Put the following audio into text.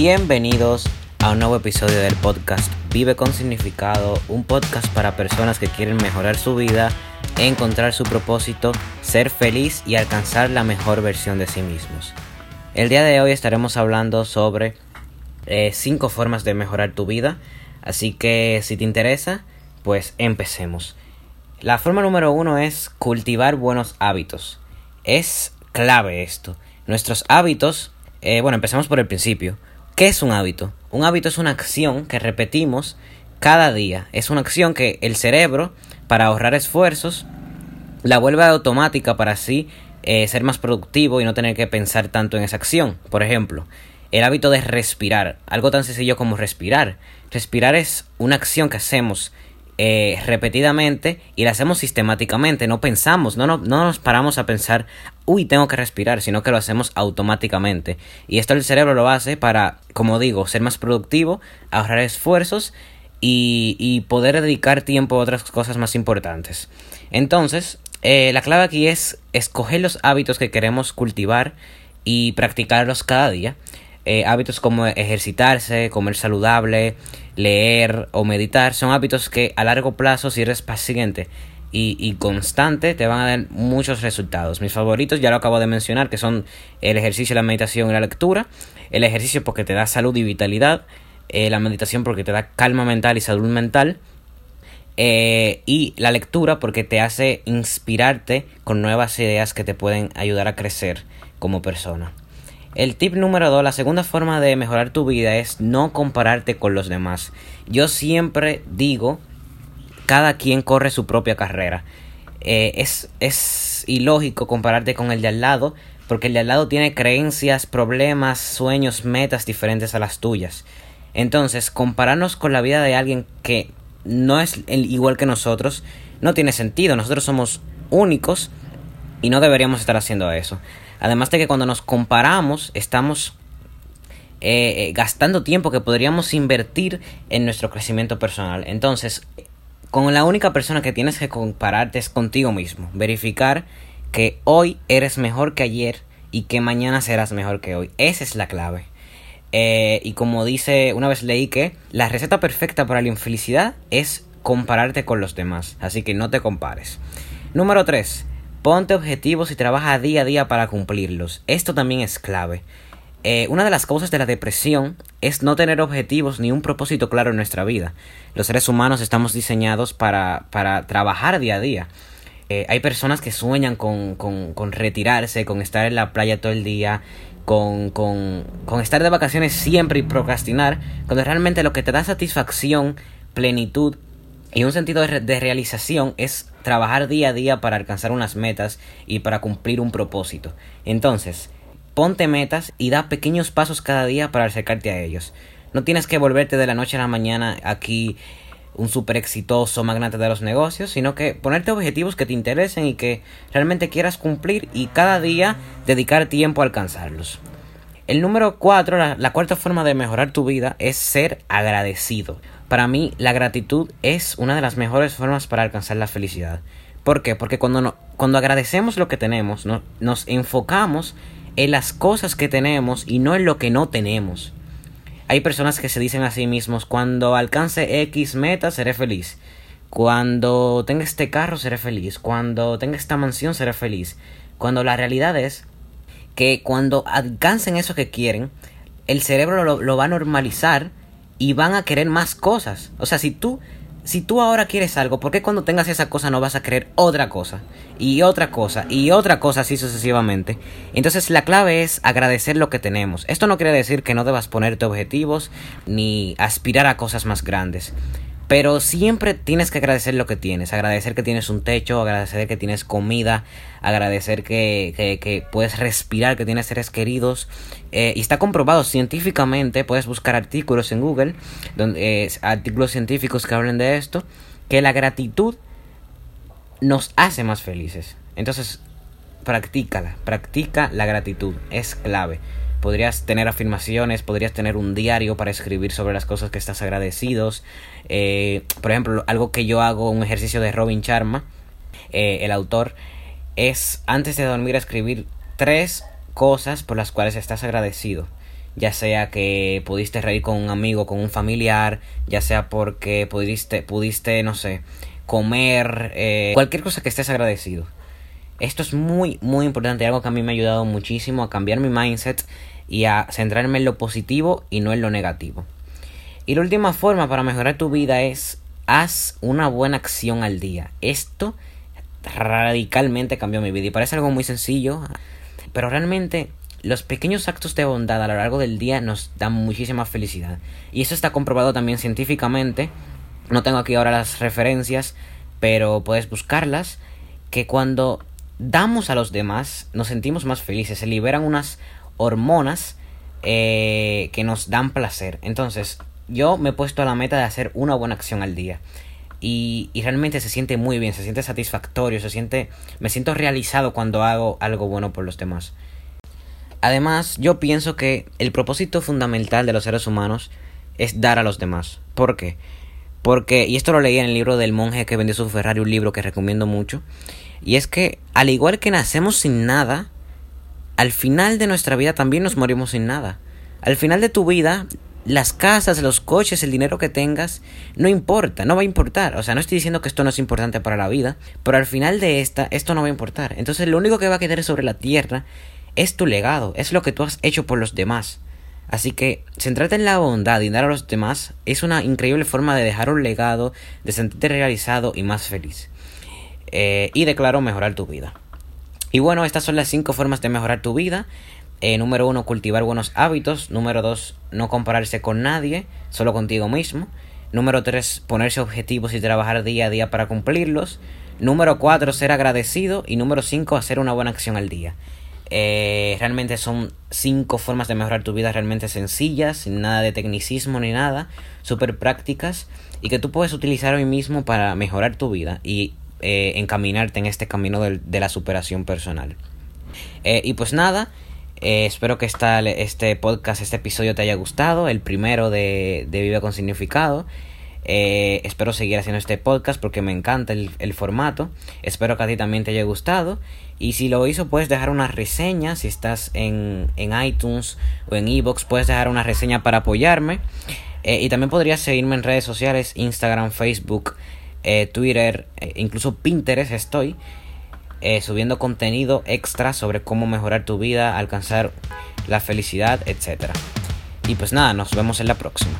Bienvenidos a un nuevo episodio del podcast Vive con Significado, un podcast para personas que quieren mejorar su vida, encontrar su propósito, ser feliz y alcanzar la mejor versión de sí mismos. El día de hoy estaremos hablando sobre 5 eh, formas de mejorar tu vida, así que si te interesa, pues empecemos. La forma número uno es cultivar buenos hábitos. Es clave esto. Nuestros hábitos, eh, bueno, empecemos por el principio. ¿Qué es un hábito? Un hábito es una acción que repetimos cada día. Es una acción que el cerebro, para ahorrar esfuerzos, la vuelve automática para así eh, ser más productivo y no tener que pensar tanto en esa acción. Por ejemplo, el hábito de respirar, algo tan sencillo como respirar. Respirar es una acción que hacemos eh, repetidamente y la hacemos sistemáticamente, no pensamos, no, no, no nos paramos a pensar, uy, tengo que respirar, sino que lo hacemos automáticamente. Y esto el cerebro lo hace para, como digo, ser más productivo, ahorrar esfuerzos y, y poder dedicar tiempo a otras cosas más importantes. Entonces, eh, la clave aquí es escoger los hábitos que queremos cultivar y practicarlos cada día. Eh, hábitos como ejercitarse, comer saludable, leer o meditar son hábitos que a largo plazo, si eres paciente y, y, constante, te van a dar muchos resultados. Mis favoritos ya lo acabo de mencionar, que son el ejercicio, la meditación y la lectura. El ejercicio porque te da salud y vitalidad. Eh, la meditación porque te da calma mental y salud mental. Eh, y la lectura porque te hace inspirarte con nuevas ideas que te pueden ayudar a crecer como persona. El tip número 2, la segunda forma de mejorar tu vida es no compararte con los demás. Yo siempre digo, cada quien corre su propia carrera. Eh, es, es ilógico compararte con el de al lado, porque el de al lado tiene creencias, problemas, sueños, metas diferentes a las tuyas. Entonces, compararnos con la vida de alguien que no es igual que nosotros no tiene sentido. Nosotros somos únicos y no deberíamos estar haciendo eso. Además de que cuando nos comparamos estamos eh, eh, gastando tiempo que podríamos invertir en nuestro crecimiento personal. Entonces, con la única persona que tienes que compararte es contigo mismo. Verificar que hoy eres mejor que ayer y que mañana serás mejor que hoy. Esa es la clave. Eh, y como dice, una vez leí que la receta perfecta para la infelicidad es compararte con los demás. Así que no te compares. Número 3. Ponte objetivos y trabaja día a día para cumplirlos. Esto también es clave. Eh, una de las causas de la depresión es no tener objetivos ni un propósito claro en nuestra vida. Los seres humanos estamos diseñados para, para trabajar día a día. Eh, hay personas que sueñan con, con, retirarse, con estar en la playa todo el día, con, con, con estar de vacaciones siempre y procrastinar, cuando realmente lo que te da satisfacción, plenitud y un sentido de, realización es trabajar día a día para alcanzar unas metas y para cumplir un propósito. Entonces, ponte metas y da pequeños pasos cada día para acercarte a ellos. No tienes que volverte de la noche a la mañana aquí un súper exitoso magnate de los negocios, sino que ponerte objetivos que te interesen y que realmente quieras cumplir y cada día dedicar tiempo a alcanzarlos. El número cuatro, la cuarta forma de mejorar tu vida es ser agradecido. Para mí, la gratitud es una de las mejores formas para alcanzar la felicidad. ¿Por qué? Porque cuando, no, cuando agradecemos lo que tenemos, no, nos enfocamos en las cosas que tenemos y no en lo que no tenemos. Hay personas que se dicen a sí mismos, cuando alcance X meta seré feliz. Cuando tenga este carro seré feliz. Cuando tenga esta mansión seré feliz. Cuando la realidad es que cuando alcancen eso que quieren, el cerebro lo va a normalizar y van a querer más cosas. O sea, si tú si tú ahora quieres algo, ¿por qué cuando tengas esa cosa no vas a querer otra cosa? Y otra cosa, y otra cosa así sucesivamente. Entonces la clave es agradecer lo que tenemos. Esto no quiere decir que no debas ponerte objetivos ni aspirar a cosas más grandes. Pero siempre tienes que agradecer lo que tienes. Agradecer que tienes un techo, agradecer que tienes comida, agradecer que, que, puedes respirar, que tienes seres queridos. Eh, y está comprobado científicamente, puedes buscar artículos en Google, donde, eh, artículos científicos que hablen de esto, que la gratitud nos hace más felices. Entonces, practícala, practica la gratitud, es clave. Podrías tener afirmaciones, podrías tener un diario para escribir sobre las cosas que estás agradecidos. Eh, por ejemplo, algo que yo hago, un ejercicio de Robin Sharma, eh, el autor, es antes de dormir escribir tres cosas por las cuales estás agradecido. ya sea que pudiste reír con un amigo, con un familiar, ya sea porque pudiste, pudiste no sé, comer, eh, cualquier cosa que estés agradecido. Esto es muy, muy importante, algo que a mí me ha ayudado muchísimo a cambiar mi mindset y a centrarme en lo positivo y no en lo negativo. Y la última forma para mejorar tu vida es haz una buena acción al día. Esto radicalmente cambió mi vida y parece algo muy sencillo, pero realmente los pequeños actos de bondad a lo largo del día nos dan muchísima felicidad. Y eso está comprobado también científicamente. No tengo aquí ahora las referencias, pero puedes buscarlas. Que cuando damos a los demás nos sentimos más felices. Se liberan unas hormonas eh, que nos dan placer. Entonces, yo me he puesto a la meta de hacer una buena acción al día. Y, y, realmente se siente muy bien, se siente satisfactorio, se siente, me siento realizado cuando hago algo bueno por los demás. Además, yo pienso que el propósito fundamental de los seres humanos es dar a los demás. ¿Por qué? Porque, y esto lo leí en el libro del monje que vendió su Ferrari, un libro que recomiendo mucho, y es que al igual que nacemos sin nada, al final de nuestra vida también nos morimos sin nada. Al final de tu vida, las casas, los coches, el dinero que tengas, no importa, no va a importar. O sea, no estoy diciendo que esto no es importante para la vida, pero al final de esta, esto no va a importar. Entonces, lo único que va a quedar sobre la tierra es tu legado, es lo que tú has hecho por los demás. Así que centrarte en la bondad y dar a los demás es una increíble forma de dejar un legado, de sentirte realizado y más feliz. Eh, y declaro mejorar tu vida. Y bueno, estas son las cinco formas de mejorar tu vida. Eh, número uno, cultivar buenos hábitos. Número dos, no compararse con nadie, solo contigo mismo. Número tres, ponerse objetivos y trabajar día a día para cumplirlos. Número cuatro, ser agradecido. Y número cinco, hacer una buena acción al día. Eh, realmente son cinco formas de mejorar tu vida realmente sencillas, sin nada de tecnicismo ni nada, súper prácticas y que tú puedes utilizar hoy mismo para mejorar tu vida y eh, encaminarte en este camino de, la superación personal. Eh, y pues nada, espero que esta, este podcast, este episodio te haya gustado, el primero de, de Vive con Significado. Eh, espero seguir haciendo este podcast porque me encanta el, formato. Espero que a ti también te haya gustado. Y si lo hizo, puedes dejar una reseña. Si estás en, en iTunes o en Evox, puedes dejar una reseña para apoyarme. Eh, y también podrías seguirme en redes sociales: Instagram, Facebook, eh, Twitter, incluso Pinterest estoy. subiendo contenido extra sobre cómo mejorar tu vida, alcanzar la felicidad, etc. Y pues nada, nos vemos en la próxima.